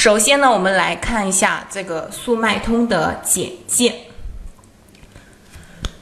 首先呢，我们来看一下这个速卖通的简介。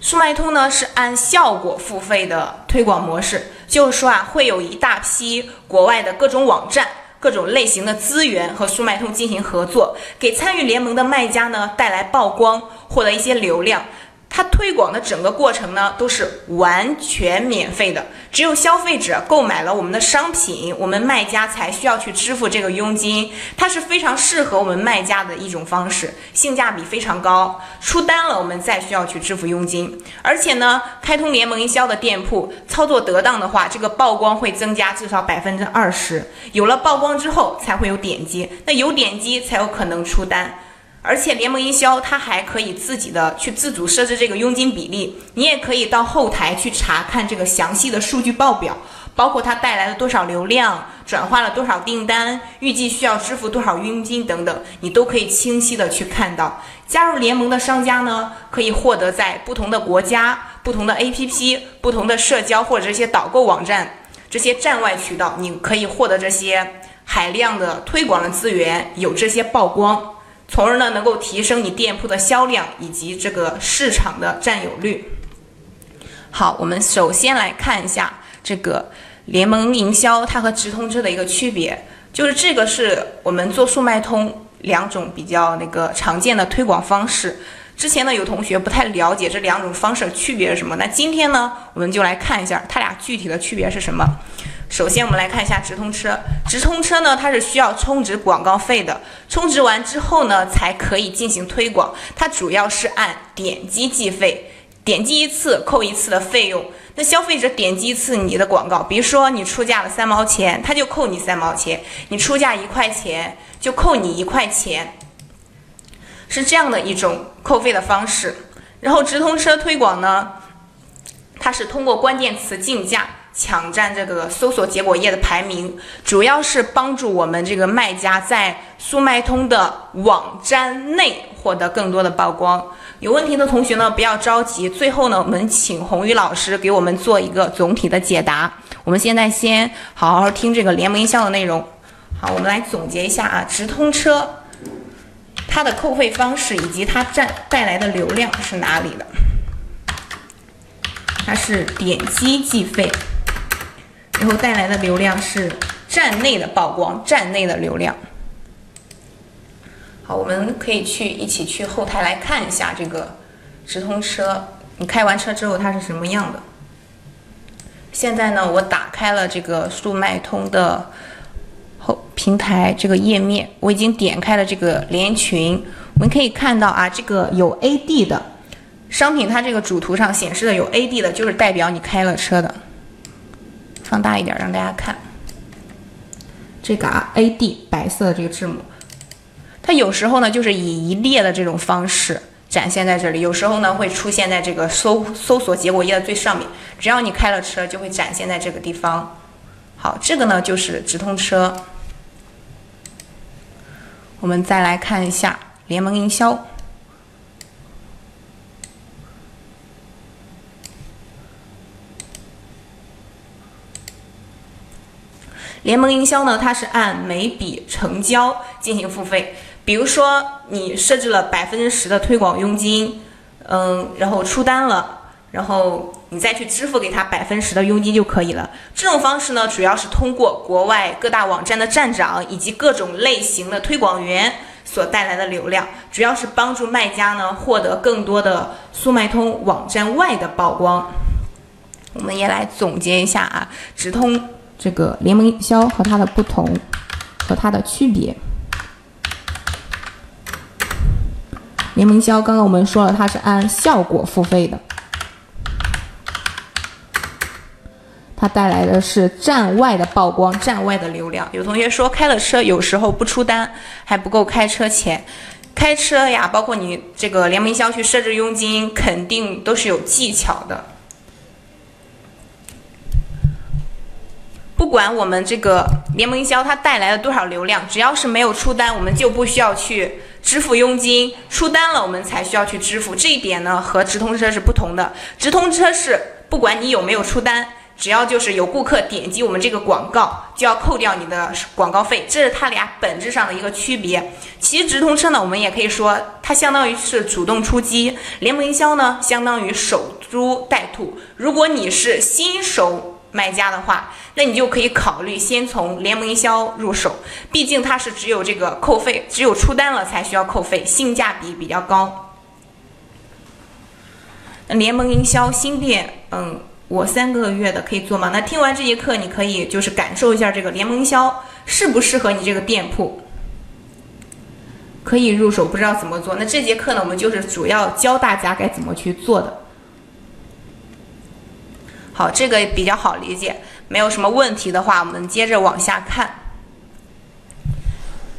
速卖通呢是按效果付费的推广模式，就是说啊，会有一大批国外的各种网站、各种类型的资源和速卖通进行合作，给参与联盟的卖家呢带来曝光，获得一些流量。它推广的整个过程呢，都是完全免费的，只有消费者购买了我们的商品，我们卖家才需要去支付这个佣金。它是非常适合我们卖家的一种方式，性价比非常高。出单了，我们再需要去支付佣金。而且呢，开通联盟营销的店铺操作得当的话，这个曝光会增加至少百分之二十。有了曝光之后，才会有点击，那有点击才有可能出单。而且联盟营销它还可以自己的去自主设置这个佣金比例，你也可以到后台去查看这个详细的数据报表，包括它带来了多少流量，转化了多少订单，预计需要支付多少佣金等等，你都可以清晰的去看到。加入联盟的商家呢，可以获得在不同的国家、不同的 APP、不同的社交或者这些导购网站这些站外渠道，你可以获得这些海量的推广的资源，有这些曝光。从而呢，能够提升你店铺的销量以及这个市场的占有率。好，我们首先来看一下这个联盟营销它和直通车的一个区别，就是这个是我们做速卖通两种比较那个常见的推广方式。之前呢，有同学不太了解这两种方式的区别是什么，那今天呢，我们就来看一下它俩具体的区别是什么。首先，我们来看一下直通车。直通车呢，它是需要充值广告费的，充值完之后呢，才可以进行推广。它主要是按点击计费，点击一次扣一次的费用。那消费者点击一次你的广告，比如说你出价了三毛钱，他就扣你三毛钱；你出价一块钱，就扣你一块钱，是这样的一种扣费的方式。然后直通车推广呢，它是通过关键词竞价。抢占这个搜索结果页的排名，主要是帮助我们这个卖家在速卖通的网站内获得更多的曝光。有问题的同学呢，不要着急。最后呢，我们请红宇老师给我们做一个总体的解答。我们现在先好好听这个联盟营销的内容。好，我们来总结一下啊，直通车它的扣费方式以及它占带来的流量是哪里的？它是点击计费。然后带来的流量是站内的曝光，站内的流量。好，我们可以去一起去后台来看一下这个直通车，你开完车之后它是什么样的。现在呢，我打开了这个速卖通的后平台这个页面，我已经点开了这个连群，我们可以看到啊，这个有 AD 的商品，它这个主图上显示的有 AD 的，就是代表你开了车的。放大一点，让大家看这个啊，A D 白色的这个字母，它有时候呢就是以一列的这种方式展现在这里，有时候呢会出现在这个搜搜索结果页的最上面。只要你开了车，就会展现在这个地方。好，这个呢就是直通车。我们再来看一下联盟营销。联盟营销呢，它是按每笔成交进行付费。比如说，你设置了百分之十的推广佣金，嗯，然后出单了，然后你再去支付给他百分之十的佣金就可以了。这种方式呢，主要是通过国外各大网站的站长以及各种类型的推广员所带来的流量，主要是帮助卖家呢获得更多的速卖通网站外的曝光。我们也来总结一下啊，直通。这个联盟营销和它的不同和它的区别。联盟销刚刚我们说了，它是按效果付费的，它带来的是站外的曝光、站外的流量。有同学说开了车有时候不出单还不够开车钱，开车呀，包括你这个联盟销去设置佣金，肯定都是有技巧的。不管我们这个联盟营销它带来了多少流量，只要是没有出单，我们就不需要去支付佣金；出单了，我们才需要去支付。这一点呢，和直通车是不同的。直通车是不管你有没有出单，只要就是有顾客点击我们这个广告，就要扣掉你的广告费，这是它俩本质上的一个区别。其实直通车呢，我们也可以说它相当于是主动出击，联盟营销呢相当于守株待兔。如果你是新手卖家的话，那你就可以考虑先从联盟营销入手，毕竟它是只有这个扣费，只有出单了才需要扣费，性价比比较高。联盟营销新店，嗯。我三个月的可以做吗？那听完这节课，你可以就是感受一下这个联盟营销适不适合你这个店铺，可以入手。不知道怎么做，那这节课呢，我们就是主要教大家该怎么去做的。好，这个比较好理解，没有什么问题的话，我们接着往下看。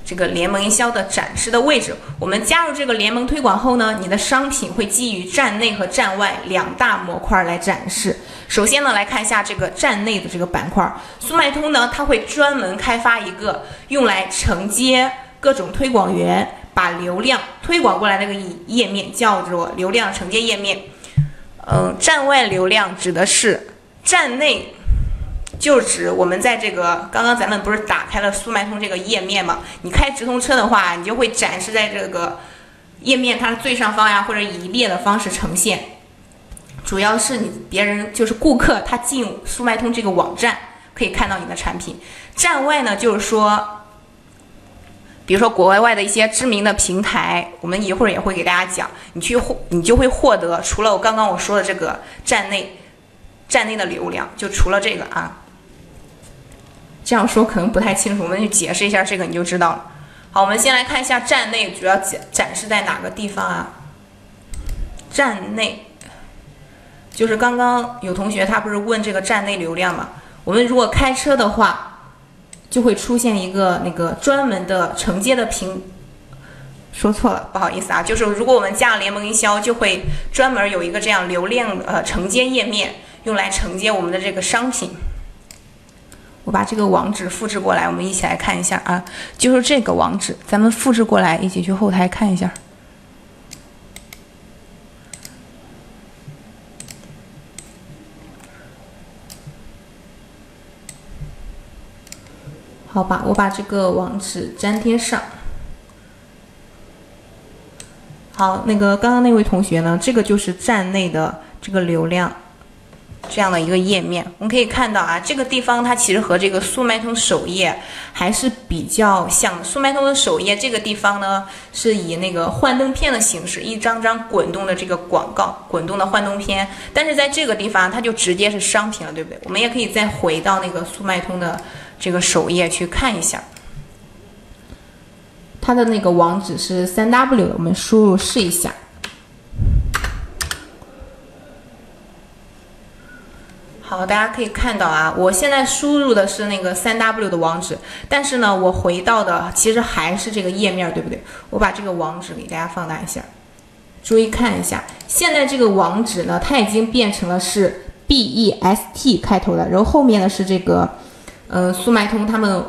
这个联盟营销的展示的位置，我们加入这个联盟推广后呢，你的商品会基于站内和站外两大模块来展示。首先呢，来看一下这个站内的这个板块，速卖通呢，它会专门开发一个用来承接各种推广员把流量推广过来那个页面，叫做流量承接页面。嗯，站外流量指的是站内。就指我们在这个刚刚咱们不是打开了速卖通这个页面嘛？你开直通车的话，你就会展示在这个页面它的最上方呀，或者以列的方式呈现。主要是你别人就是顾客他进速卖通这个网站可以看到你的产品。站外呢，就是说，比如说国外外的一些知名的平台，我们一会儿也会给大家讲，你去获你就会获得除了我刚刚我说的这个站内站内的流量，就除了这个啊。这样说可能不太清楚，我们就解释一下这个，你就知道了。好，我们先来看一下站内主要展展示在哪个地方啊？站内就是刚刚有同学他不是问这个站内流量嘛？我们如果开车的话，就会出现一个那个专门的承接的屏。说错了，不好意思啊，就是如果我们加了联盟营销，就会专门有一个这样流量呃承接页面，用来承接我们的这个商品。我把这个网址复制过来，我们一起来看一下啊，就是这个网址，咱们复制过来，一起去后台看一下。好吧，我把这个网址粘贴上。好，那个刚刚那位同学呢，这个就是站内的这个流量。这样的一个页面，我们可以看到啊，这个地方它其实和这个速卖通首页还是比较像。速卖通的首页这个地方呢，是以那个幻灯片的形式，一张张滚动的这个广告，滚动的幻灯片。但是在这个地方，它就直接是商品了，对不对？我们也可以再回到那个速卖通的这个首页去看一下，它的那个网址是三 W，我们输入试一下。好，大家可以看到啊，我现在输入的是那个三 W 的网址，但是呢，我回到的其实还是这个页面，对不对？我把这个网址给大家放大一下，注意看一下，现在这个网址呢，它已经变成了是 BEST 开头的，然后后面呢是这个，呃，速卖通他们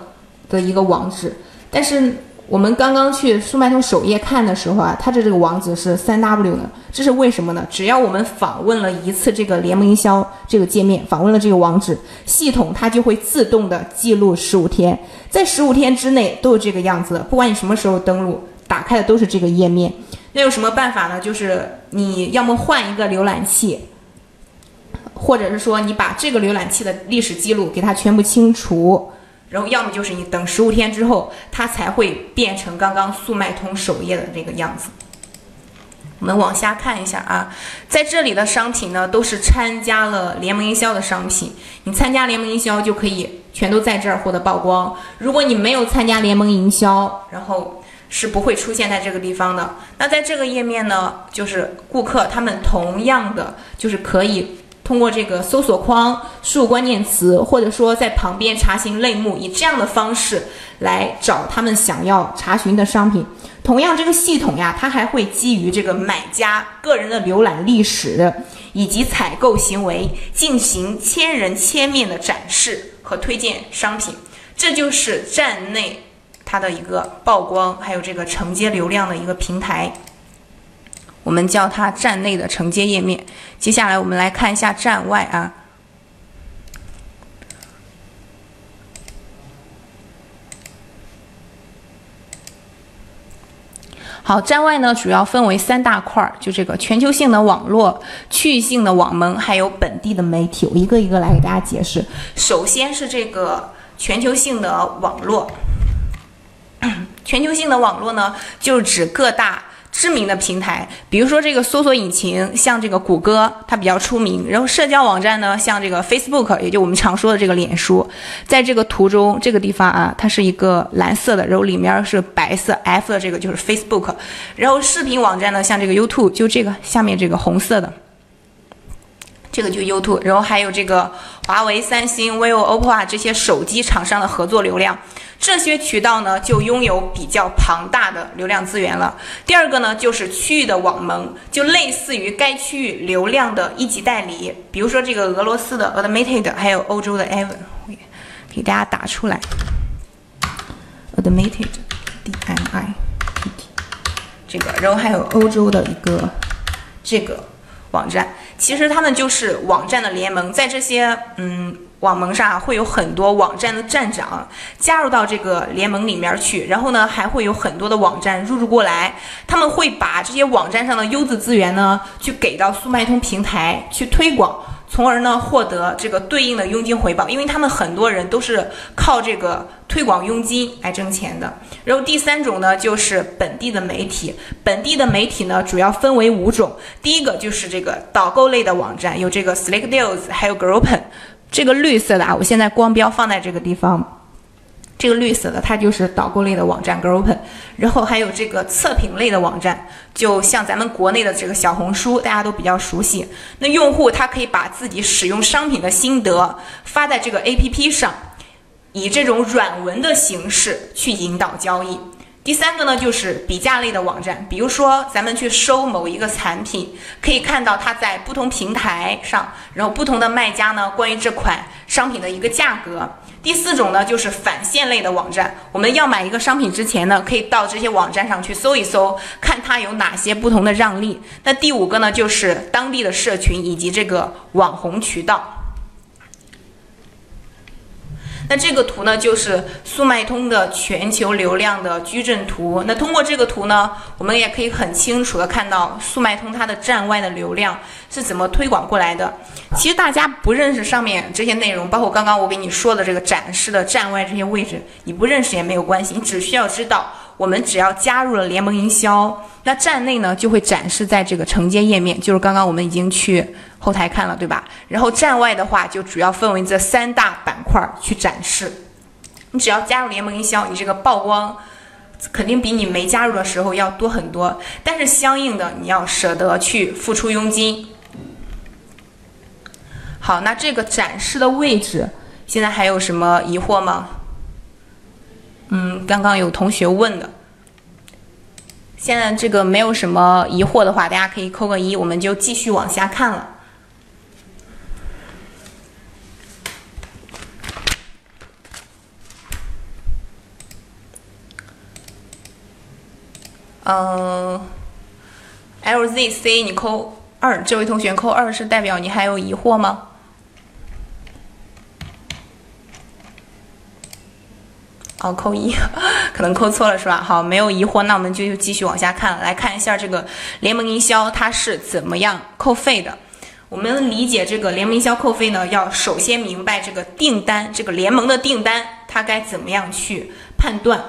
的一个网址，但是。我们刚刚去速卖通首页看的时候啊，它的这个网址是三 W 的，这是为什么呢？只要我们访问了一次这个联盟营销这个界面，访问了这个网址，系统它就会自动的记录十五天，在十五天之内都是这个样子的，不管你什么时候登录，打开的都是这个页面。那有什么办法呢？就是你要么换一个浏览器，或者是说你把这个浏览器的历史记录给它全部清除。然后要么就是你等十五天之后，它才会变成刚刚速卖通首页的这个样子。我们往下看一下啊，在这里的商品呢都是参加了联盟营销的商品，你参加联盟营销就可以全都在这儿获得曝光。如果你没有参加联盟营销，然后是不会出现在这个地方的。那在这个页面呢，就是顾客他们同样的就是可以。通过这个搜索框输入关键词，或者说在旁边查询类目，以这样的方式来找他们想要查询的商品。同样，这个系统呀，它还会基于这个买家个人的浏览历史以及采购行为，进行千人千面的展示和推荐商品。这就是站内它的一个曝光，还有这个承接流量的一个平台。我们叫它站内的承接页面。接下来我们来看一下站外啊。好站外呢主要分为三大块儿就这个全球性的网络区域性的网盟还有本地的媒体我一个一个来给大家解释。首先是这个全球性的网络。全球性的网络呢就是指各大知名的平台，比如说这个搜索引擎，像这个谷歌，它比较出名。然后社交网站呢，像这个 Facebook，也就我们常说的这个脸书。在这个图中，这个地方啊，它是一个蓝色的，然后里面是白色 F 的，这个就是 Facebook。然后视频网站呢，像这个 YouTube，就这个下面这个红色的。这个就 YouTube，然后还有这个华为、三星、vivo、OPPO 啊这些手机厂商的合作流量，这些渠道呢就拥有比较庞大的流量资源了。第二个呢就是区域的网盟，就类似于该区域流量的一级代理，比如说这个俄罗斯的 Admitted，还有欧洲的 Even，给大家打出来 admitteddmit 这个，然后还有欧洲的一个这个。网站其实他们就是网站的联盟，在这些嗯网盟上会有很多网站的站长加入到这个联盟里面去，然后呢还会有很多的网站入驻过来，他们会把这些网站上的优质资源呢去给到速卖通平台去推广。从而呢获得这个对应的佣金回报，因为他们很多人都是靠这个推广佣金来挣钱的。然后第三种呢就是本地的媒体，本地的媒体呢主要分为五种，第一个就是这个导购类的网站，有这个 Slick Deals，还有 Groupon，这个绿色的啊，我现在光标放在这个地方。这个绿色的，它就是导购类的网站 Groupon，然后还有这个测评类的网站，就像咱们国内的这个小红书，大家都比较熟悉。那用户他可以把自己使用商品的心得发在这个 APP 上，以这种软文的形式去引导交易。第三个呢，就是比价类的网站，比如说咱们去搜某一个产品，可以看到它在不同平台上，然后不同的卖家呢，关于这款商品的一个价格。第四种呢，就是返现类的网站。我们要买一个商品之前呢，可以到这些网站上去搜一搜，看它有哪些不同的让利。那第五个呢，就是当地的社群以及这个网红渠道。那这个图呢，就是速卖通的全球流量的矩阵图。那通过这个图呢，我们也可以很清楚的看到速卖通它的站外的流量是怎么推广过来的。其实大家不认识上面这些内容，包括刚刚我给你说的这个展示的站外这些位置，你不认识也没有关系，你只需要知道。我们只要加入了联盟营销，那站内呢就会展示在这个承接页面，就是刚刚我们已经去后台看了，对吧？然后站外的话就主要分为这三大板块去展示。你只要加入联盟营销，你这个曝光肯定比你没加入的时候要多很多。但是相应的，你要舍得去付出佣金。好，那这个展示的位置，现在还有什么疑惑吗？嗯，刚刚有同学问的，现在这个没有什么疑惑的话，大家可以扣个一，我们就继续往下看了。嗯，LZC 你扣二，这位同学扣二是代表你还有疑惑吗？哦，扣一，可能扣错了是吧？好，没有疑惑，那我们就继续往下看，来看一下这个联盟营销它是怎么样扣费的。我们理解这个联盟营销扣费呢，要首先明白这个订单，这个联盟的订单它该怎么样去判断。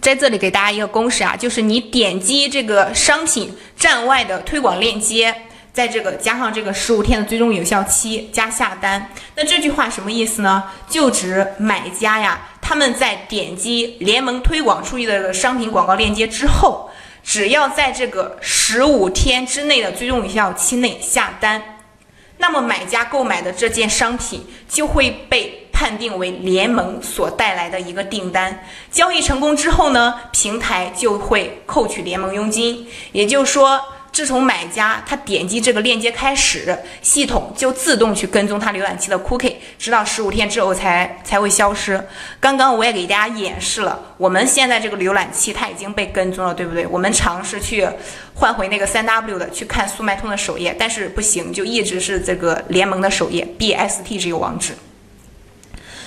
在这里给大家一个公式啊，就是你点击这个商品站外的推广链接。在这个加上这个十五天的最终有效期加下单，那这句话什么意思呢？就指买家呀，他们在点击联盟推广出去的商品广告链接之后，只要在这个十五天之内的最终有效期内下单，那么买家购买的这件商品就会被判定为联盟所带来的一个订单。交易成功之后呢，平台就会扣取联盟佣金，也就是说。自从买家他点击这个链接开始，系统就自动去跟踪他浏览器的 cookie，直到十五天之后才才会消失。刚刚我也给大家演示了，我们现在这个浏览器它已经被跟踪了，对不对？我们尝试去换回那个三 W 的去看速卖通的首页，但是不行，就一直是这个联盟的首页 BST 这个网址。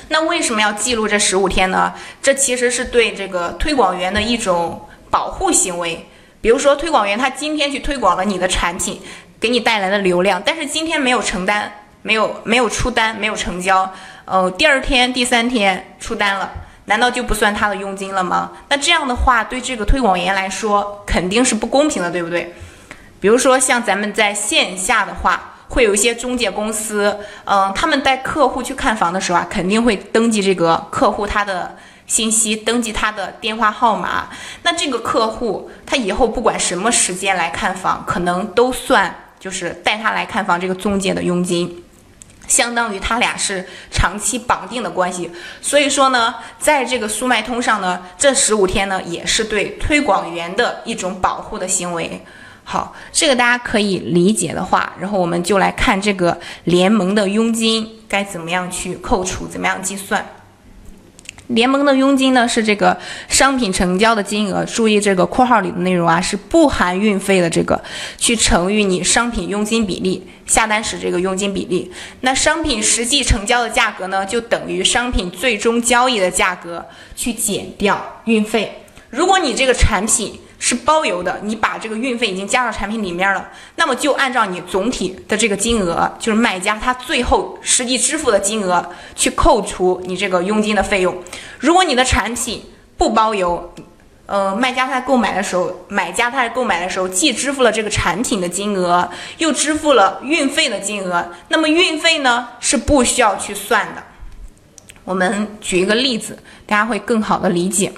那为什么要记录这十五天呢？这其实是对这个推广员的一种。保护行为。比如说，推广员他今天去推广了你的产品，给你带来了流量，但是今天没有承担，没有没有出单，没有成交，呃，第二天、第三天出单了，难道就不算他的佣金了吗？那这样的话，对这个推广员来说肯定是不公平的，对不对？比如说，像咱们在线下的话，会有一些中介公司，嗯，他们带客户去看房的时候啊，肯定会登记这个客户他的。信息登记他的电话号码，那这个客户他以后不管什么时间来看房，可能都算就是带他来看房这个中介的佣金，相当于他俩是长期绑定的关系。所以说呢，在这个速卖通上呢，这十五天呢也是对推广员的一种保护的行为。好，这个大家可以理解的话，然后我们就来看这个联盟的佣金该怎么样去扣除，怎么样计算。联盟的佣金呢是这个商品成交的金额，注意这个括号里的内容啊，是不含运费的这个，去乘以你商品佣金比例，下单时这个佣金比例。那商品实际成交的价格呢，就等于商品最终交易的价格去减掉运费。如果你这个产品，是包邮的，你把这个运费已经加到产品里面了，那么就按照你总体的这个金额，就是卖家他最后实际支付的金额去扣除你这个佣金的费用。如果你的产品不包邮，呃，卖家他购买的时候，买家他在购买的时候既支付了这个产品的金额，又支付了运费的金额，那么运费呢是不需要去算的。我们举一个例子，大家会更好的理解。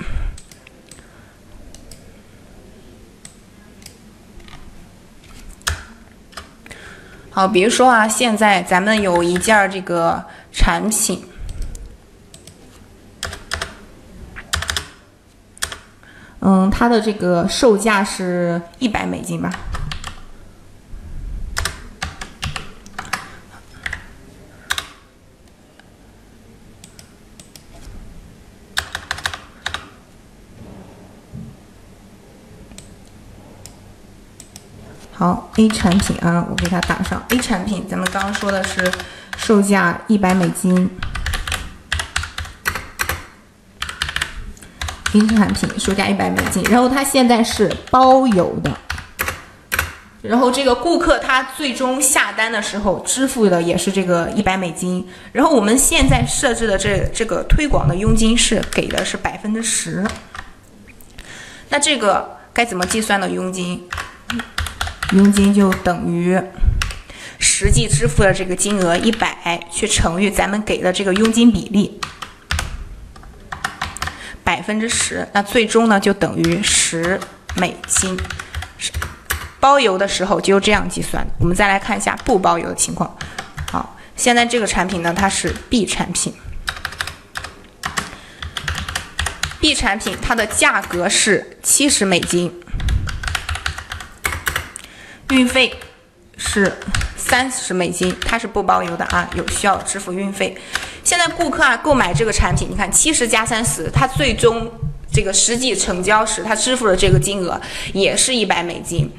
好，比如说啊，现在咱们有一件这个产品，嗯，它的这个售价是一百美金吧。好，A 产品啊，我给它打上 A 产品。咱们刚刚说的是售价一百美金，A 产品售价一百美金，然后它现在是包邮的，然后这个顾客他最终下单的时候支付的也是这个一百美金，然后我们现在设置的这这个推广的佣金是给的是百分之十，那这个该怎么计算的佣金？佣金就等于实际支付的这个金额一百，去乘以咱们给的这个佣金比例百分之十，那最终呢就等于十美金。包邮的时候就这样计算。我们再来看一下不包邮的情况。好，现在这个产品呢，它是 B 产品，B 产品它的价格是七十美金。运费是三十美金，它是不包邮的啊，有需要支付运费。现在顾客啊购买这个产品，你看七十加三十，他最终这个实际成交时他支付的这个金额也是一百美金，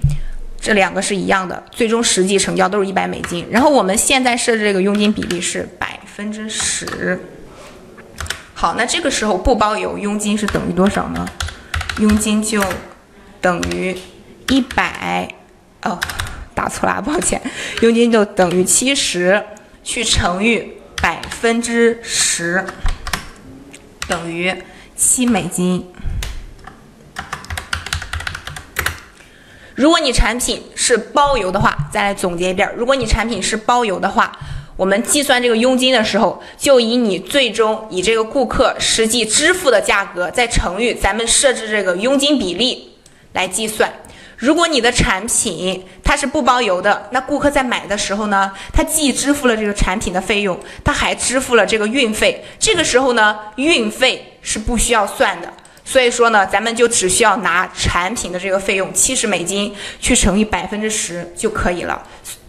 这两个是一样的，最终实际成交都是一百美金。然后我们现在设置这个佣金比例是百分之十。好，那这个时候不包邮，佣金是等于多少呢？佣金就等于一百。哦，打错了，抱歉。佣金就等于七十去乘以百分之十，等于七美金。如果你产品是包邮的话，再来总结一遍：如果你产品是包邮的话，我们计算这个佣金的时候，就以你最终以这个顾客实际支付的价格再乘以咱们设置这个佣金比例来计算。如果你的产品它是不包邮的，那顾客在买的时候呢，他既支付了这个产品的费用，他还支付了这个运费。这个时候呢，运费是不需要算的。所以说呢，咱们就只需要拿产品的这个费用七十美金去乘以百分之十就可以了。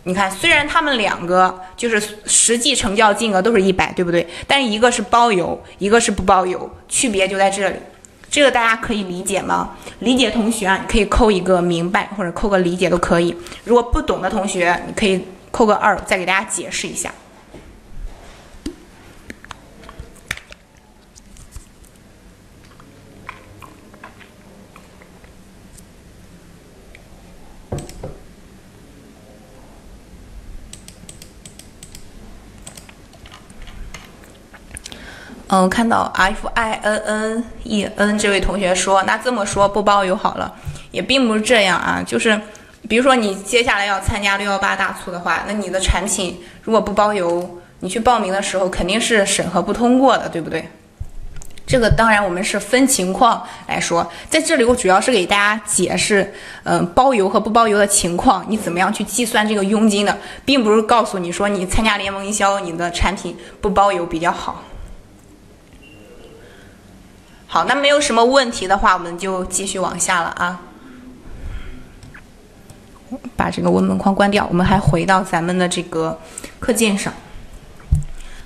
你看，虽然他们两个就是实际成交金额都是一百，对不对？但是一个是包邮，一个是不包邮，区别就在这里。这个大家可以理解吗？理解同学啊，你可以扣一个明白，或者扣个理解都可以。如果不懂的同学，你可以扣个二，再给大家解释一下。嗯，看到 F I N N E N 这位同学说，那这么说不包邮好了，也并不是这样啊。就是比如说你接下来要参加六幺八大促的话，那你的产品如果不包邮，你去报名的时候肯定是审核不通过的，对不对？这个当然，我们是分情况来说，在这里我主要是给大家解释，嗯，包邮和不包邮的情况，你怎么样去计算这个佣金的，并不是告诉你说你参加联盟营销，你的产品不包邮比较好。好，那没有什么问题的话，我们就继续往下了啊。把这个文本框关掉，我们还回到咱们的这个课件上。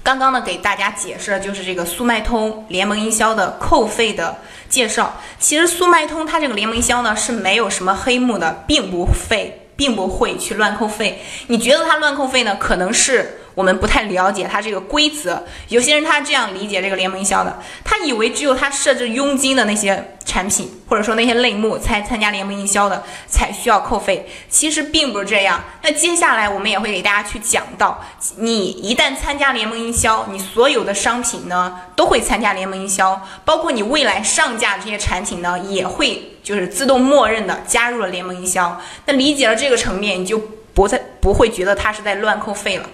刚刚呢，给大家解释的就是这个速卖通联盟营销的扣费的介绍。其实速卖通它这个联盟营销呢是没有什么黑幕的，并不费，并不会去乱扣费。你觉得它乱扣费呢？可能是。我们不太了解它这个规则，有些人他这样理解这个联盟营销的，他以为只有他设置佣金的那些产品，或者说那些类目才参加联盟营销的才需要扣费，其实并不是这样。那接下来我们也会给大家去讲到，你一旦参加联盟营销，你所有的商品呢都会参加联盟营销，包括你未来上架这些产品呢也会就是自动默认的加入了联盟营销。那理解了这个层面，你就不再不会觉得它是在乱扣费了。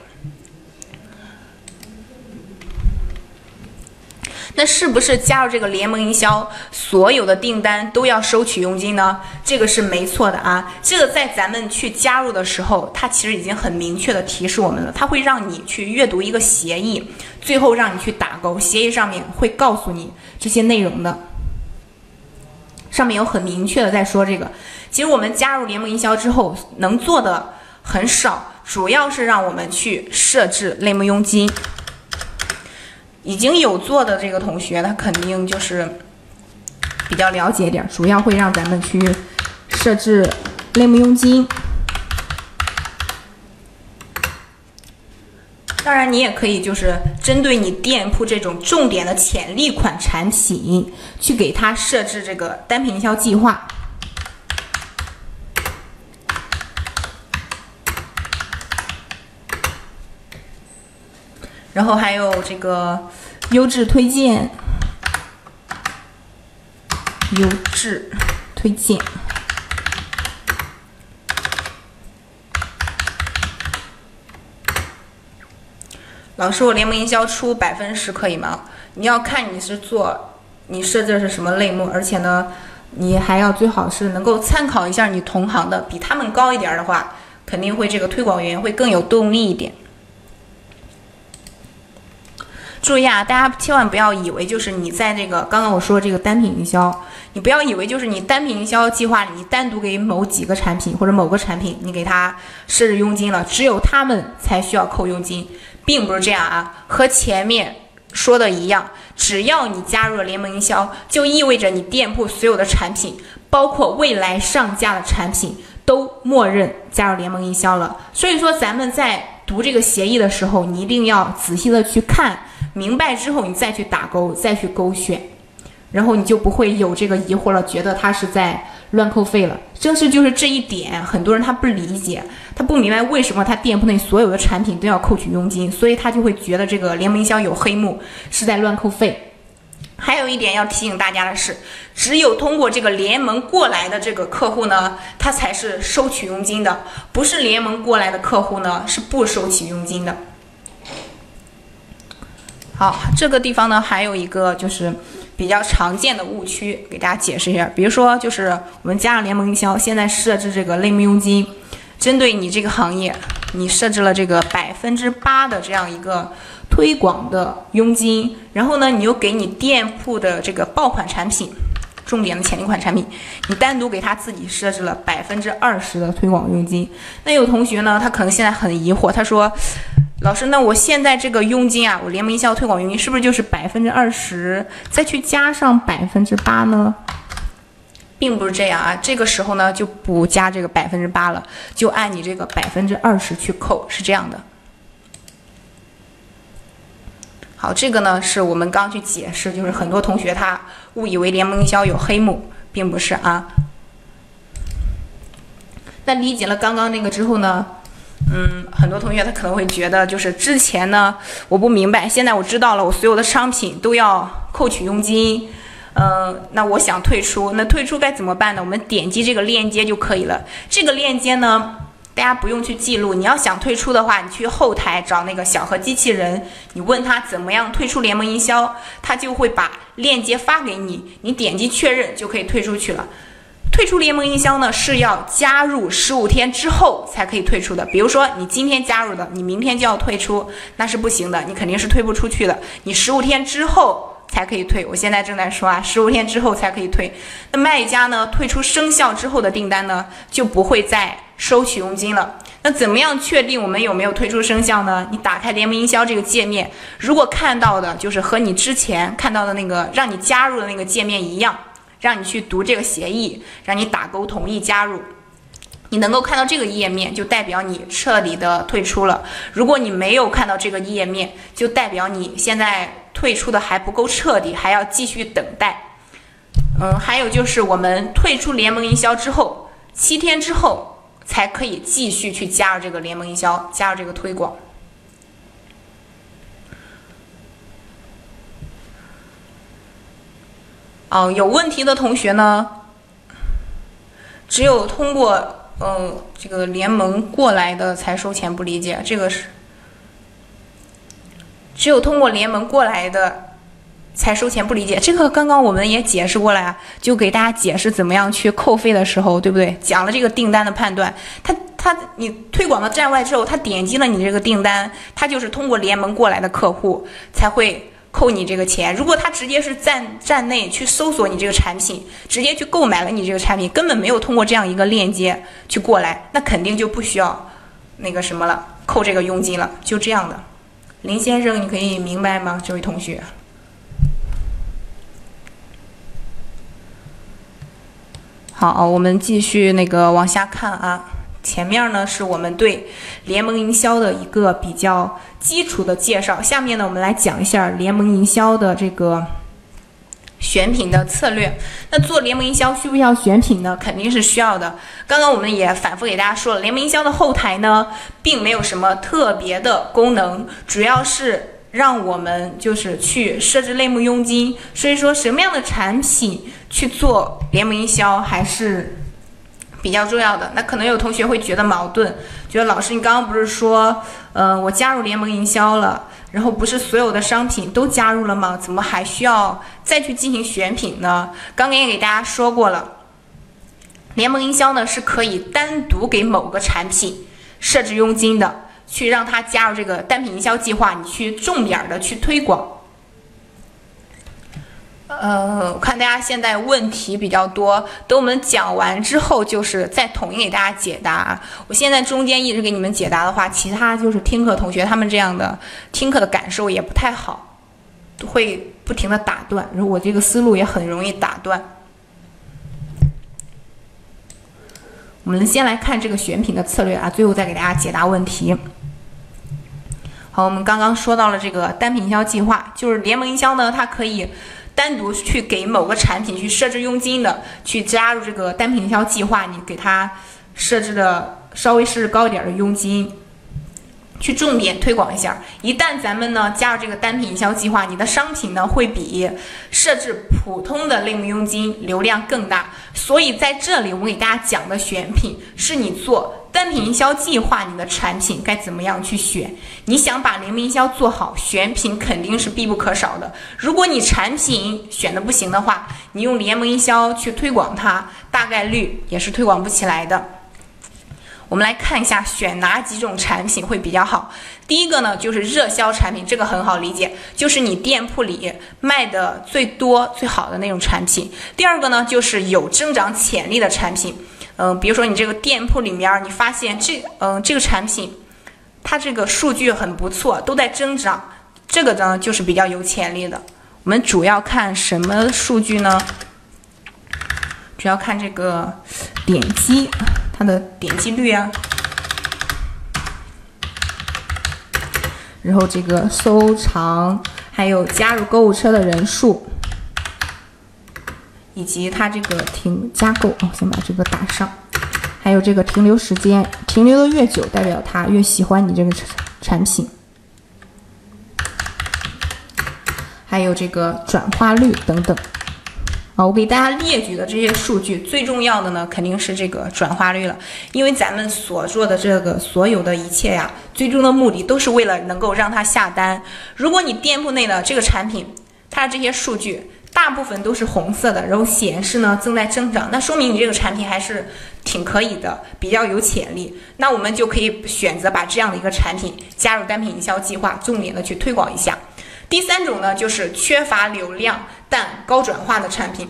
那是不是加入这个联盟营销，所有的订单都要收取佣金呢？这个是没错的啊。这个在咱们去加入的时候，它其实已经很明确的提示我们了。它会让你去阅读一个协议，最后让你去打勾。协议上面会告诉你这些内容的，上面有很明确的在说这个。其实我们加入联盟营销之后，能做的很少，主要是让我们去设置类目佣金。已经有做的这个同学，他肯定就是比较了解点，主要会让咱们去设置类目佣金。当然，你也可以就是针对你店铺这种重点的潜力款产品，去给他设置这个单品营销计划。然后还有这个优质推荐，优质推荐。老师，我联盟营销出百分十可以吗？你要看你是做，你设置的是什么类目，而且呢，你还要最好是能够参考一下你同行的，比他们高一点的话，肯定会这个推广员会更有动力一点。注意啊，大家千万不要以为就是你在这个刚刚我说的这个单品营销，你不要以为就是你单品营销计划里，你单独给某几个产品或者某个产品，你给它设置佣金了，只有他们才需要扣佣金，并不是这样啊。和前面说的一样，只要你加入了联盟营销，就意味着你店铺所有的产品，包括未来上架的产品，都默认加入联盟营销了。所以说，咱们在读这个协议的时候，你一定要仔细的去看。明白之后，你再去打勾，再去勾选，然后你就不会有这个疑惑了，觉得他是在乱扣费了。正是就是这一点，很多人他不理解，他不明白为什么他店铺内所有的产品都要扣取佣金，所以他就会觉得这个联盟营销有黑幕，是在乱扣费。还有一点要提醒大家的是，只有通过这个联盟过来的这个客户呢，他才是收取佣金的，不是联盟过来的客户呢是不收取佣金的。好，这个地方呢，还有一个就是比较常见的误区，给大家解释一下。比如说，就是我们加上联盟营销，现在设置这个类目佣金，针对你这个行业，你设置了这个百分之八的这样一个推广的佣金，然后呢，你又给你店铺的这个爆款产品、重点的潜力款产品，你单独给他自己设置了百分之二十的推广佣金。那有同学呢，他可能现在很疑惑，他说。老师，那我现在这个佣金啊，我联盟营销推广佣金是不是就是百分之二十，再去加上百分之八呢？并不是这样啊，这个时候呢就不加这个百分之八了，就按你这个百分之二十去扣，是这样的。好，这个呢是我们刚去解释，就是很多同学他误以为联盟营销有黑幕，并不是啊。那理解了刚刚那个之后呢？嗯，很多同学他可能会觉得，就是之前呢我不明白，现在我知道了，我所有的商品都要扣取佣金。嗯，那我想退出，那退出该怎么办呢？我们点击这个链接就可以了。这个链接呢，大家不用去记录。你要想退出的话，你去后台找那个小何机器人，你问他怎么样退出联盟营销，他就会把链接发给你，你点击确认就可以退出去了。退出联盟营销呢，是要加入十五天之后才可以退出的。比如说你今天加入的，你明天就要退出，那是不行的，你肯定是退不出去的。你十五天之后。才可以退，我现在正在说啊，十五天之后才可以退。那卖家呢，退出生效之后的订单呢，就不会再收取佣金了。那怎么样确定我们有没有退出生效呢？你打开联盟营销这个界面，如果看到的就是和你之前看到的那个让你加入的那个界面一样，让你去读这个协议，让你打勾同意加入，你能够看到这个页面，就代表你彻底的退出了。如果你没有看到这个页面，就代表你现在。退出的还不够彻底，还要继续等待。嗯，还有就是我们退出联盟营销之后，七天之后才可以继续去加入这个联盟营销，加入这个推广。啊，有问题的同学呢，只有通过嗯这个联盟过来的才收钱，不理解这个是。只有通过联盟过来的才收钱，不理解这个。刚刚我们也解释过了呀，就给大家解释怎么样去扣费的时候，对不对？讲了这个订单的判断，他他你推广到站外之后，他点击了你这个订单，他就是通过联盟过来的客户才会扣你这个钱。如果他直接是站站内去搜索你这个产品，直接去购买了你这个产品，根本没有通过这样一个链接去过来，那肯定就不需要那个什么了，扣这个佣金了，就这样的。林先生，你可以明白吗？这位同学。好，我们继续那个往下看啊。前面呢是我们对联盟营销的一个比较基础的介绍，下面呢我们来讲一下联盟营销的这个。选品的策略，那做联盟营销需不需要选品呢？肯定是需要的。刚刚我们也反复给大家说了，联盟营销的后台呢，并没有什么特别的功能，主要是让我们就是去设置类目佣金。所以说，什么样的产品去做联盟营销还是比较重要的。那可能有同学会觉得矛盾，觉得老师你刚刚不是说，呃，我加入联盟营销了。然后不是所有的商品都加入了吗？怎么还需要再去进行选品呢？刚刚也给大家说过了，联盟营销呢是可以单独给某个产品设置佣金的，去让它加入这个单品营销计划，你去重点的去推广。呃，我看大家现在问题比较多，等我们讲完之后，就是再统一给大家解答。我现在中间一直给你们解答的话，其他就是听课同学他们这样的听课的感受也不太好，会不停的打断，然后我这个思路也很容易打断。我们先来看这个选品的策略啊，最后再给大家解答问题。好，我们刚刚说到了这个单品营销计划，就是联盟营销呢，它可以。单独去给某个产品去设置佣金的，去加入这个单品营销计划，你给他设置的稍微是高一点的佣金，去重点推广一下。一旦咱们呢加入这个单品营销计划，你的商品呢会比设置普通的类目佣金流量更大。所以在这里我给大家讲的选品是你做。单品营销计划，你的产品该怎么样去选？你想把联盟营销做好，选品肯定是必不可少的。如果你产品选的不行的话，你用联盟营销去推广它，大概率也是推广不起来的。我们来看一下，选哪几种产品会比较好。第一个呢，就是热销产品，这个很好理解，就是你店铺里卖的最多、最好的那种产品。第二个呢，就是有增长潜力的产品。嗯，比如说你这个店铺里面，你发现这嗯这个产品，它这个数据很不错，都在增长，这个呢就是比较有潜力的。我们主要看什么数据呢？主要看这个点击，它的点击率啊，然后这个收藏，还有加入购物车的人数。以及它这个停加购哦，先把这个打上。还有这个停留时间，停留的越久，代表他越喜欢你这个产产品。还有这个转化率等等。啊，我给大家列举的这些数据，最重要的呢，肯定是这个转化率了。因为咱们所做的这个所有的一切呀，最终的目的都是为了能够让他下单。如果你店铺内的这个产品，它的这些数据大部分都是红色的，然后显示呢正在增长，那说明你这个产品还是挺可以的，比较有潜力。那我们就可以选择把这样的一个产品加入单品营销计划，重点的去推广一下。第三种呢，就是缺乏流量但高转化的产品。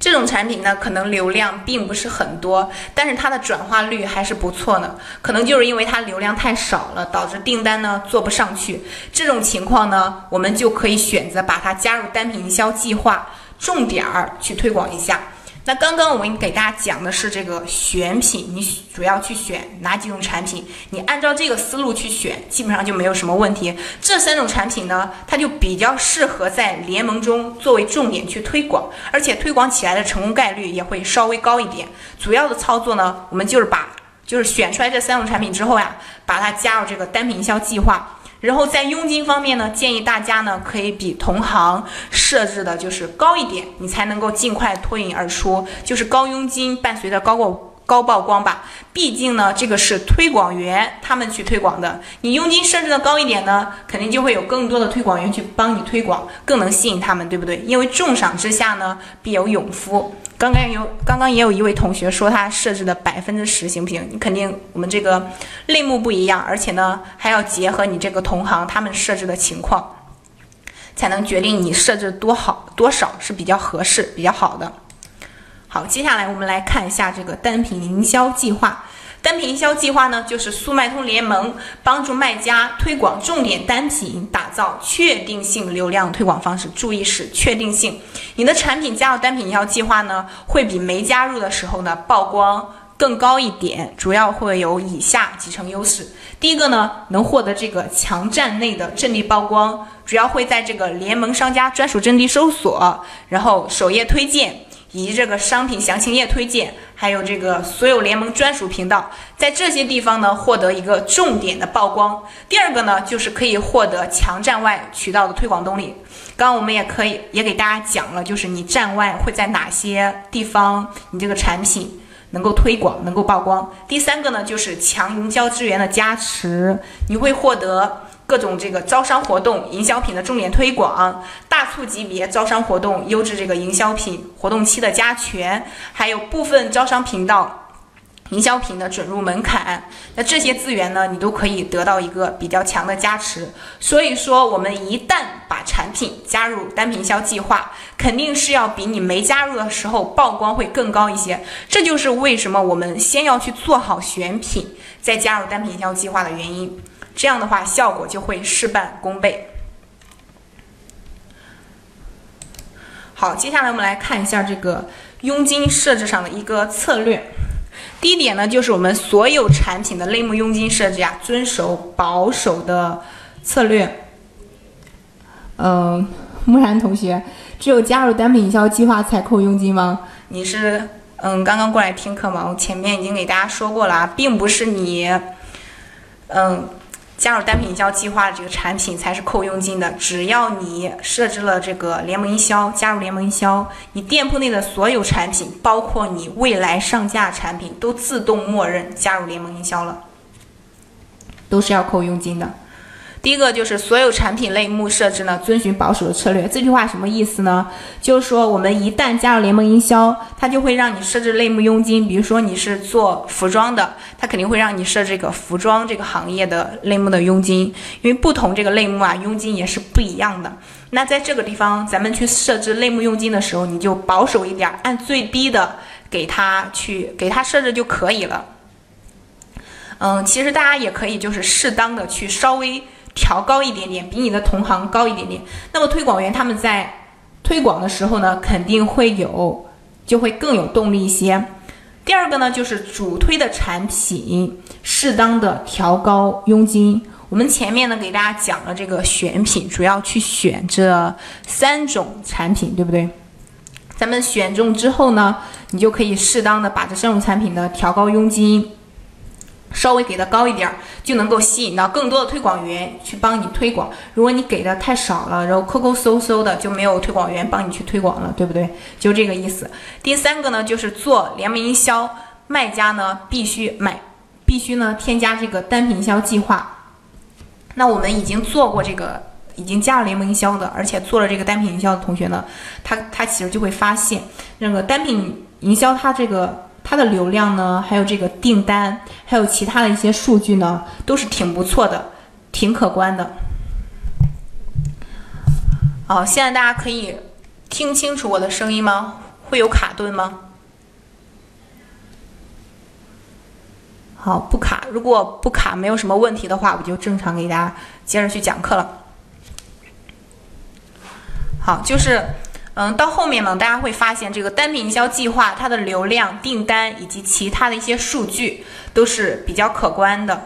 这种产品呢，可能流量并不是很多，但是它的转化率还是不错的。可能就是因为它流量太少了，导致订单呢做不上去。这种情况呢，我们就可以选择把它加入单品营销计划，重点儿去推广一下。那刚刚我们给大家讲的是这个选品，你主要去选哪几种产品？你按照这个思路去选，基本上就没有什么问题。这三种产品呢，它就比较适合在联盟中作为重点去推广，而且推广起来的成功概率也会稍微高一点。主要的操作呢，我们就是把就是选出来这三种产品之后呀，把它加入这个单品营销计划。然后在佣金方面呢，建议大家呢可以比同行设置的就是高一点，你才能够尽快脱颖而出。就是高佣金伴随着高过高曝光吧，毕竟呢这个是推广员他们去推广的，你佣金设置的高一点呢，肯定就会有更多的推广员去帮你推广，更能吸引他们，对不对？因为重赏之下呢，必有勇夫。刚刚有，刚刚也有一位同学说他设置的百分之十行不行？你肯定我们这个类目不一样，而且呢还要结合你这个同行他们设置的情况，才能决定你设置多好多少是比较合适、比较好的。好，接下来我们来看一下这个单品营销计划。单品营销计划呢，就是速卖通联盟帮助卖家推广重点单品，打造确定性流量推广方式。注意是确定性。你的产品加入单品营销计划呢，会比没加入的时候呢曝光更高一点。主要会有以下几成优势。第一个呢，能获得这个强站内的阵地曝光，主要会在这个联盟商家专属阵地搜索，然后首页推荐。以及这个商品详情页推荐，还有这个所有联盟专属频道，在这些地方呢获得一个重点的曝光。第二个呢，就是可以获得强站外渠道的推广动力。刚刚我们也可以也给大家讲了，就是你站外会在哪些地方，你这个产品能够推广、能够曝光。第三个呢，就是强营销资源的加持，你会获得。各种这个招商活动、营销品的重点推广，大促级别招商活动、优质这个营销品活动期的加权，还有部分招商频道营销品的准入门槛，那这些资源呢，你都可以得到一个比较强的加持。所以说，我们一旦把产品加入单品销计划，肯定是要比你没加入的时候曝光会更高一些。这就是为什么我们先要去做好选品，再加入单品销计划的原因。这样的话，效果就会事半功倍。好，接下来我们来看一下这个佣金设置上的一个策略。第一点呢，就是我们所有产品的类目佣金设置呀，遵守保守的策略。嗯，木然同学，只有加入单品营销计划才扣佣金吗？你是嗯刚刚过来听课吗？我前面已经给大家说过了啊，并不是你嗯。加入单品营销计划的这个产品才是扣佣金的。只要你设置了这个联盟营销，加入联盟营销，你店铺内的所有产品，包括你未来上架产品，都自动默认加入联盟营销了，都是要扣佣金的。第一个就是所有产品类目设置呢，遵循保守的策略。这句话什么意思呢？就是说，我们一旦加入联盟营销，它就会让你设置类目佣金。比如说你是做服装的，它肯定会让你设这个服装这个行业的类目的佣金，因为不同这个类目啊，佣金也是不一样的。那在这个地方，咱们去设置类目佣金的时候，你就保守一点，按最低的给它去给它设置就可以了。嗯，其实大家也可以就是适当的去稍微。调高一点点，比你的同行高一点点。那么推广员他们在推广的时候呢，肯定会有，就会更有动力一些。第二个呢，就是主推的产品适当的调高佣金。我们前面呢给大家讲了这个选品，主要去选这三种产品，对不对？咱们选中之后呢，你就可以适当的把这三种产品呢调高佣金，稍微给的高一点儿，就能够吸引到更多的推广员去帮你推广。如果你给的太少了，然后抠抠搜搜的，就没有推广员帮你去推广了，对不对？就这个意思。第三个呢，就是做联盟营销，卖家呢必须买，必须呢添加这个单品营销计划。那我们已经做过这个。已经加了联盟营销的，而且做了这个单品营销的同学呢，他他其实就会发现，那个单品营销它这个它的流量呢，还有这个订单，还有其他的一些数据呢，都是挺不错的，挺可观的。好，现在大家可以听清楚我的声音吗？会有卡顿吗？好，不卡。如果不卡，没有什么问题的话，我就正常给大家接着去讲课了。好，就是，嗯，到后面呢，大家会发现这个单品营销计划，它的流量、订单以及其他的一些数据都是比较可观的。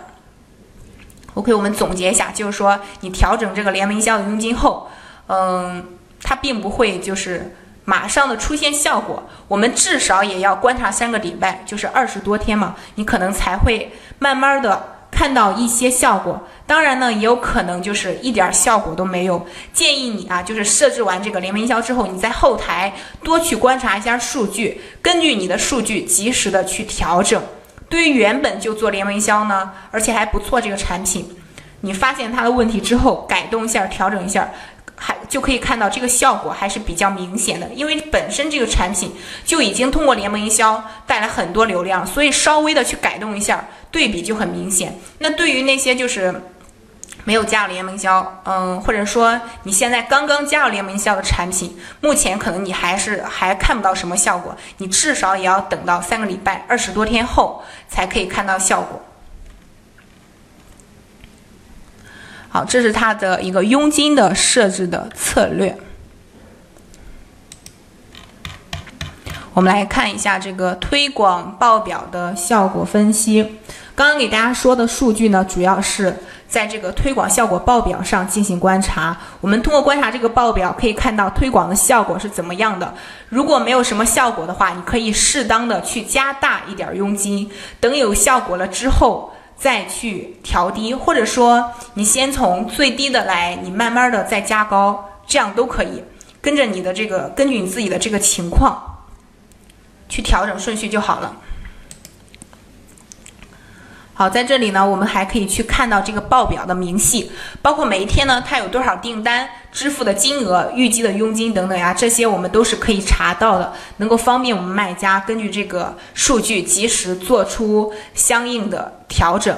OK，我们总结一下，就是说你调整这个联盟营销的佣金后，嗯，它并不会就是马上的出现效果，我们至少也要观察三个礼拜，就是二十多天嘛，你可能才会慢慢的。看到一些效果，当然呢，也有可能就是一点效果都没有。建议你啊，就是设置完这个联盟营销之后，你在后台多去观察一下数据，根据你的数据及时的去调整。对于原本就做联盟营销呢，而且还不错这个产品，你发现它的问题之后，改动一下，调整一下。还就可以看到这个效果还是比较明显的，因为本身这个产品就已经通过联盟营销带来很多流量，所以稍微的去改动一下，对比就很明显。那对于那些就是没有加入联盟营销，嗯，或者说你现在刚刚加入联盟营销的产品，目前可能你还是还看不到什么效果，你至少也要等到三个礼拜、二十多天后才可以看到效果。好，这是它的一个佣金的设置的策略。我们来看一下这个推广报表的效果分析。刚刚给大家说的数据呢，主要是在这个推广效果报表上进行观察。我们通过观察这个报表，可以看到推广的效果是怎么样的。如果没有什么效果的话，你可以适当的去加大一点佣金，等有效果了之后。再去调低，或者说你先从最低的来，你慢慢的再加高，这样都可以。跟着你的这个，根据你自己的这个情况去调整顺序就好了。好，在这里呢，我们还可以去看到这个报表的明细，包括每一天呢，它有多少订单、支付的金额、预计的佣金等等呀，这些我们都是可以查到的，能够方便我们卖家根据这个数据及时做出相应的调整。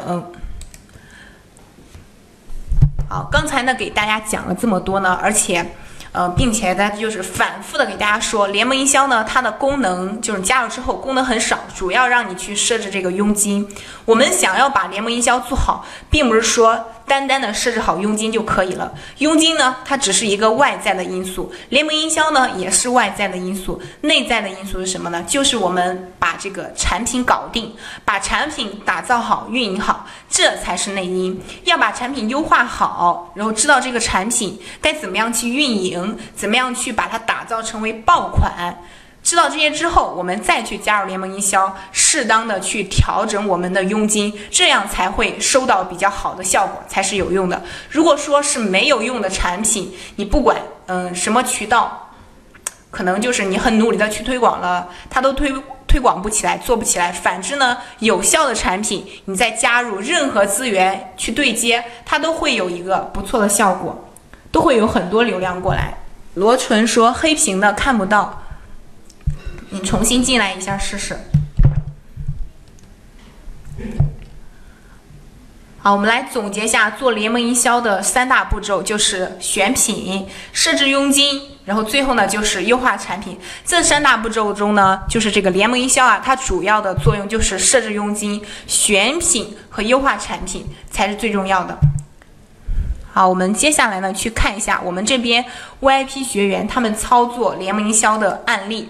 好，刚才呢给大家讲了这么多呢，而且。呃，并且呢，就是反复的给大家说，联盟营销呢，它的功能就是加入之后功能很少，主要让你去设置这个佣金。我们想要把联盟营销做好，并不是说。单单的设置好佣金就可以了。佣金呢，它只是一个外在的因素；联盟营销呢，也是外在的因素。内在的因素是什么呢？就是我们把这个产品搞定，把产品打造好、运营好，这才是内因。要把产品优化好，然后知道这个产品该怎么样去运营，怎么样去把它打造成为爆款。知道这些之后，我们再去加入联盟营销，适当的去调整我们的佣金，这样才会收到比较好的效果，才是有用的。如果说是没有用的产品，你不管嗯什么渠道，可能就是你很努力的去推广了，它都推推广不起来，做不起来。反之呢，有效的产品，你再加入任何资源去对接，它都会有一个不错的效果，都会有很多流量过来。罗纯说黑屏的看不到。你重新进来一下试试。好，我们来总结一下做联盟营销的三大步骤，就是选品、设置佣金，然后最后呢就是优化产品。这三大步骤中呢，就是这个联盟营销啊，它主要的作用就是设置佣金、选品和优化产品才是最重要的。好，我们接下来呢去看一下我们这边 VIP 学员他们操作联盟营销的案例。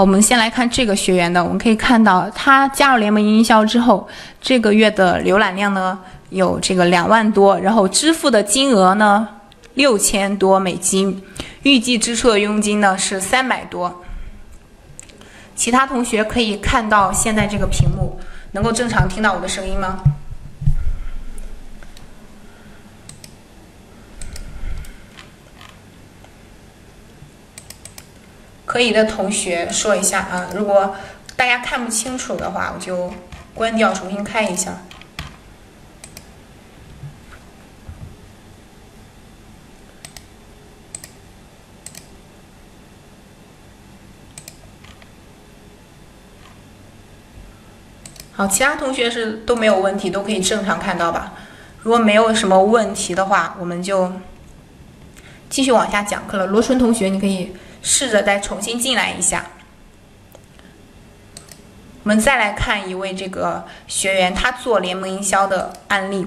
我们先来看这个学员的，我们可以看到他加入联盟营销之后，这个月的浏览量呢有这个两万多，然后支付的金额呢六千多美金，预计支出的佣金呢是三百多。其他同学可以看到现在这个屏幕，能够正常听到我的声音吗？可以的同学说一下啊，如果大家看不清楚的话，我就关掉，重新开一下。好，其他同学是都没有问题，都可以正常看到吧？如果没有什么问题的话，我们就继续往下讲课了。罗春同学，你可以。试着再重新进来一下。我们再来看一位这个学员，他做联盟营销的案例。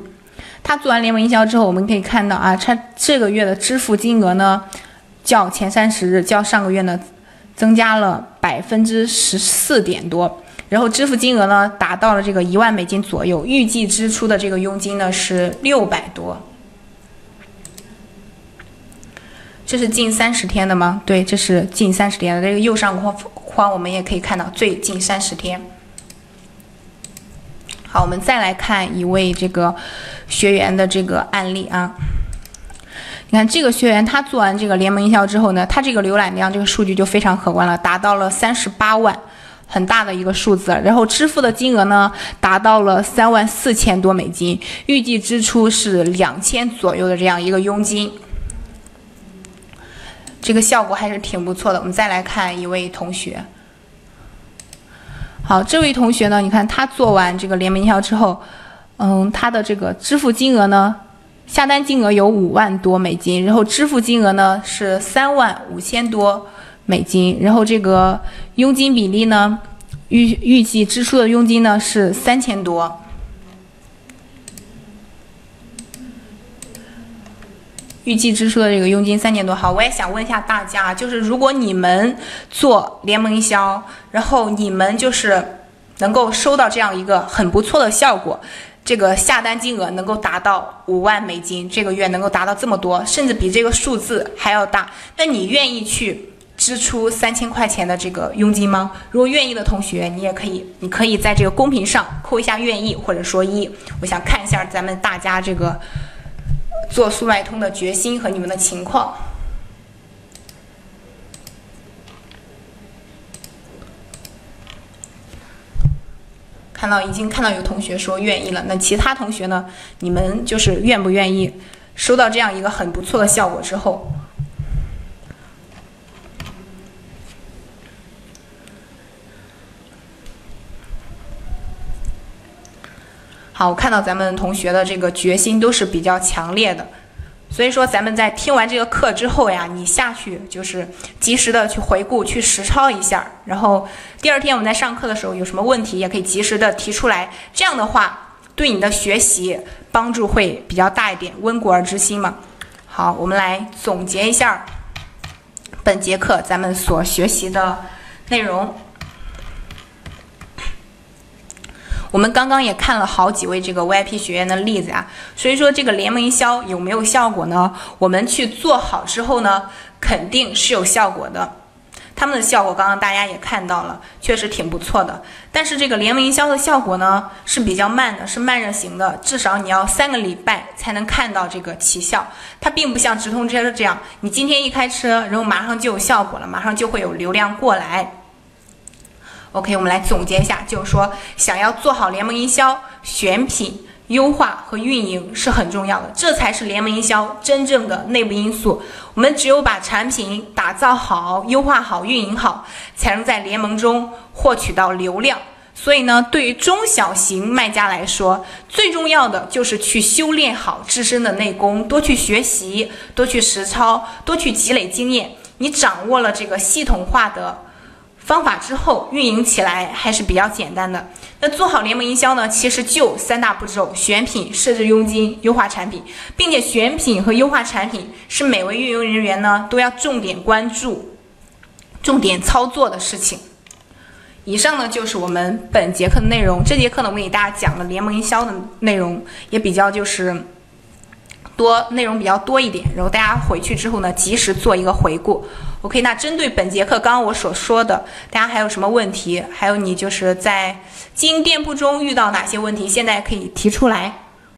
他做完联盟营销之后，我们可以看到啊，他这个月的支付金额呢，较前三十日，较上个月呢，增加了百分之十四点多。然后支付金额呢，达到了这个一万美金左右。预计支出的这个佣金呢是六百多。这是近三十天的吗？对，这是近三十天的。这个右上框框我们也可以看到最近三十天。好，我们再来看一位这个学员的这个案例啊。你看这个学员他做完这个联盟营销之后呢，他这个浏览量这个数据就非常可观了，达到了三十八万，很大的一个数字。然后支付的金额呢达到了三万四千多美金，预计支出是两千左右的这样一个佣金。这个效果还是挺不错的。我们再来看一位同学。好，这位同学呢，你看他做完这个联盟营销之后，嗯，他的这个支付金额呢，下单金额有五万多美金，然后支付金额呢是三万五千多美金，然后这个佣金比例呢，预预计支出的佣金呢是三千多。预计支出的这个佣金三千多，好，我也想问一下大家，就是如果你们做联盟营销，然后你们就是能够收到这样一个很不错的效果，这个下单金额能够达到五万美金，这个月能够达到这么多，甚至比这个数字还要大，那你愿意去支出三千块钱的这个佣金吗？如果愿意的同学，你也可以，你可以在这个公屏上扣一下愿意，或者说一，我想看一下咱们大家这个。做速卖通的决心和你们的情况，看到已经看到有同学说愿意了，那其他同学呢？你们就是愿不愿意收到这样一个很不错的效果之后？好，我看到咱们同学的这个决心都是比较强烈的，所以说咱们在听完这个课之后呀，你下去就是及时的去回顾、去实操一下，然后第二天我们在上课的时候有什么问题也可以及时的提出来，这样的话对你的学习帮助会比较大一点，温故而知新嘛。好，我们来总结一下本节课咱们所学习的内容。我们刚刚也看了好几位这个 VIP 学员的例子啊，所以说这个联盟营销有没有效果呢？我们去做好之后呢，肯定是有效果的。他们的效果刚刚大家也看到了，确实挺不错的。但是这个联盟营销的效果呢是比较慢的，是慢热型的，至少你要三个礼拜才能看到这个奇效。它并不像直通车这样，你今天一开车，然后马上就有效果了，马上就会有流量过来。OK，我们来总结一下，就是说，想要做好联盟营销，选品、优化和运营是很重要的，这才是联盟营销真正的内部因素。我们只有把产品打造好、优化好、运营好，才能在联盟中获取到流量。所以呢，对于中小型卖家来说，最重要的就是去修炼好自身的内功，多去学习，多去实操，多去积累经验。你掌握了这个系统化的。方法之后运营起来还是比较简单的。那做好联盟营销呢？其实就三大步骤：选品、设置佣金、优化产品，并且选品和优化产品是每位运营人员呢都要重点关注、重点操作的事情。以上呢就是我们本节课的内容。这节课呢，我给大家讲了联盟营销的内容，也比较就是多，内容比较多一点。然后大家回去之后呢，及时做一个回顾。OK，那针对本节课刚刚我所说的，大家还有什么问题？还有你就是在经营店铺中遇到哪些问题？现在可以提出来。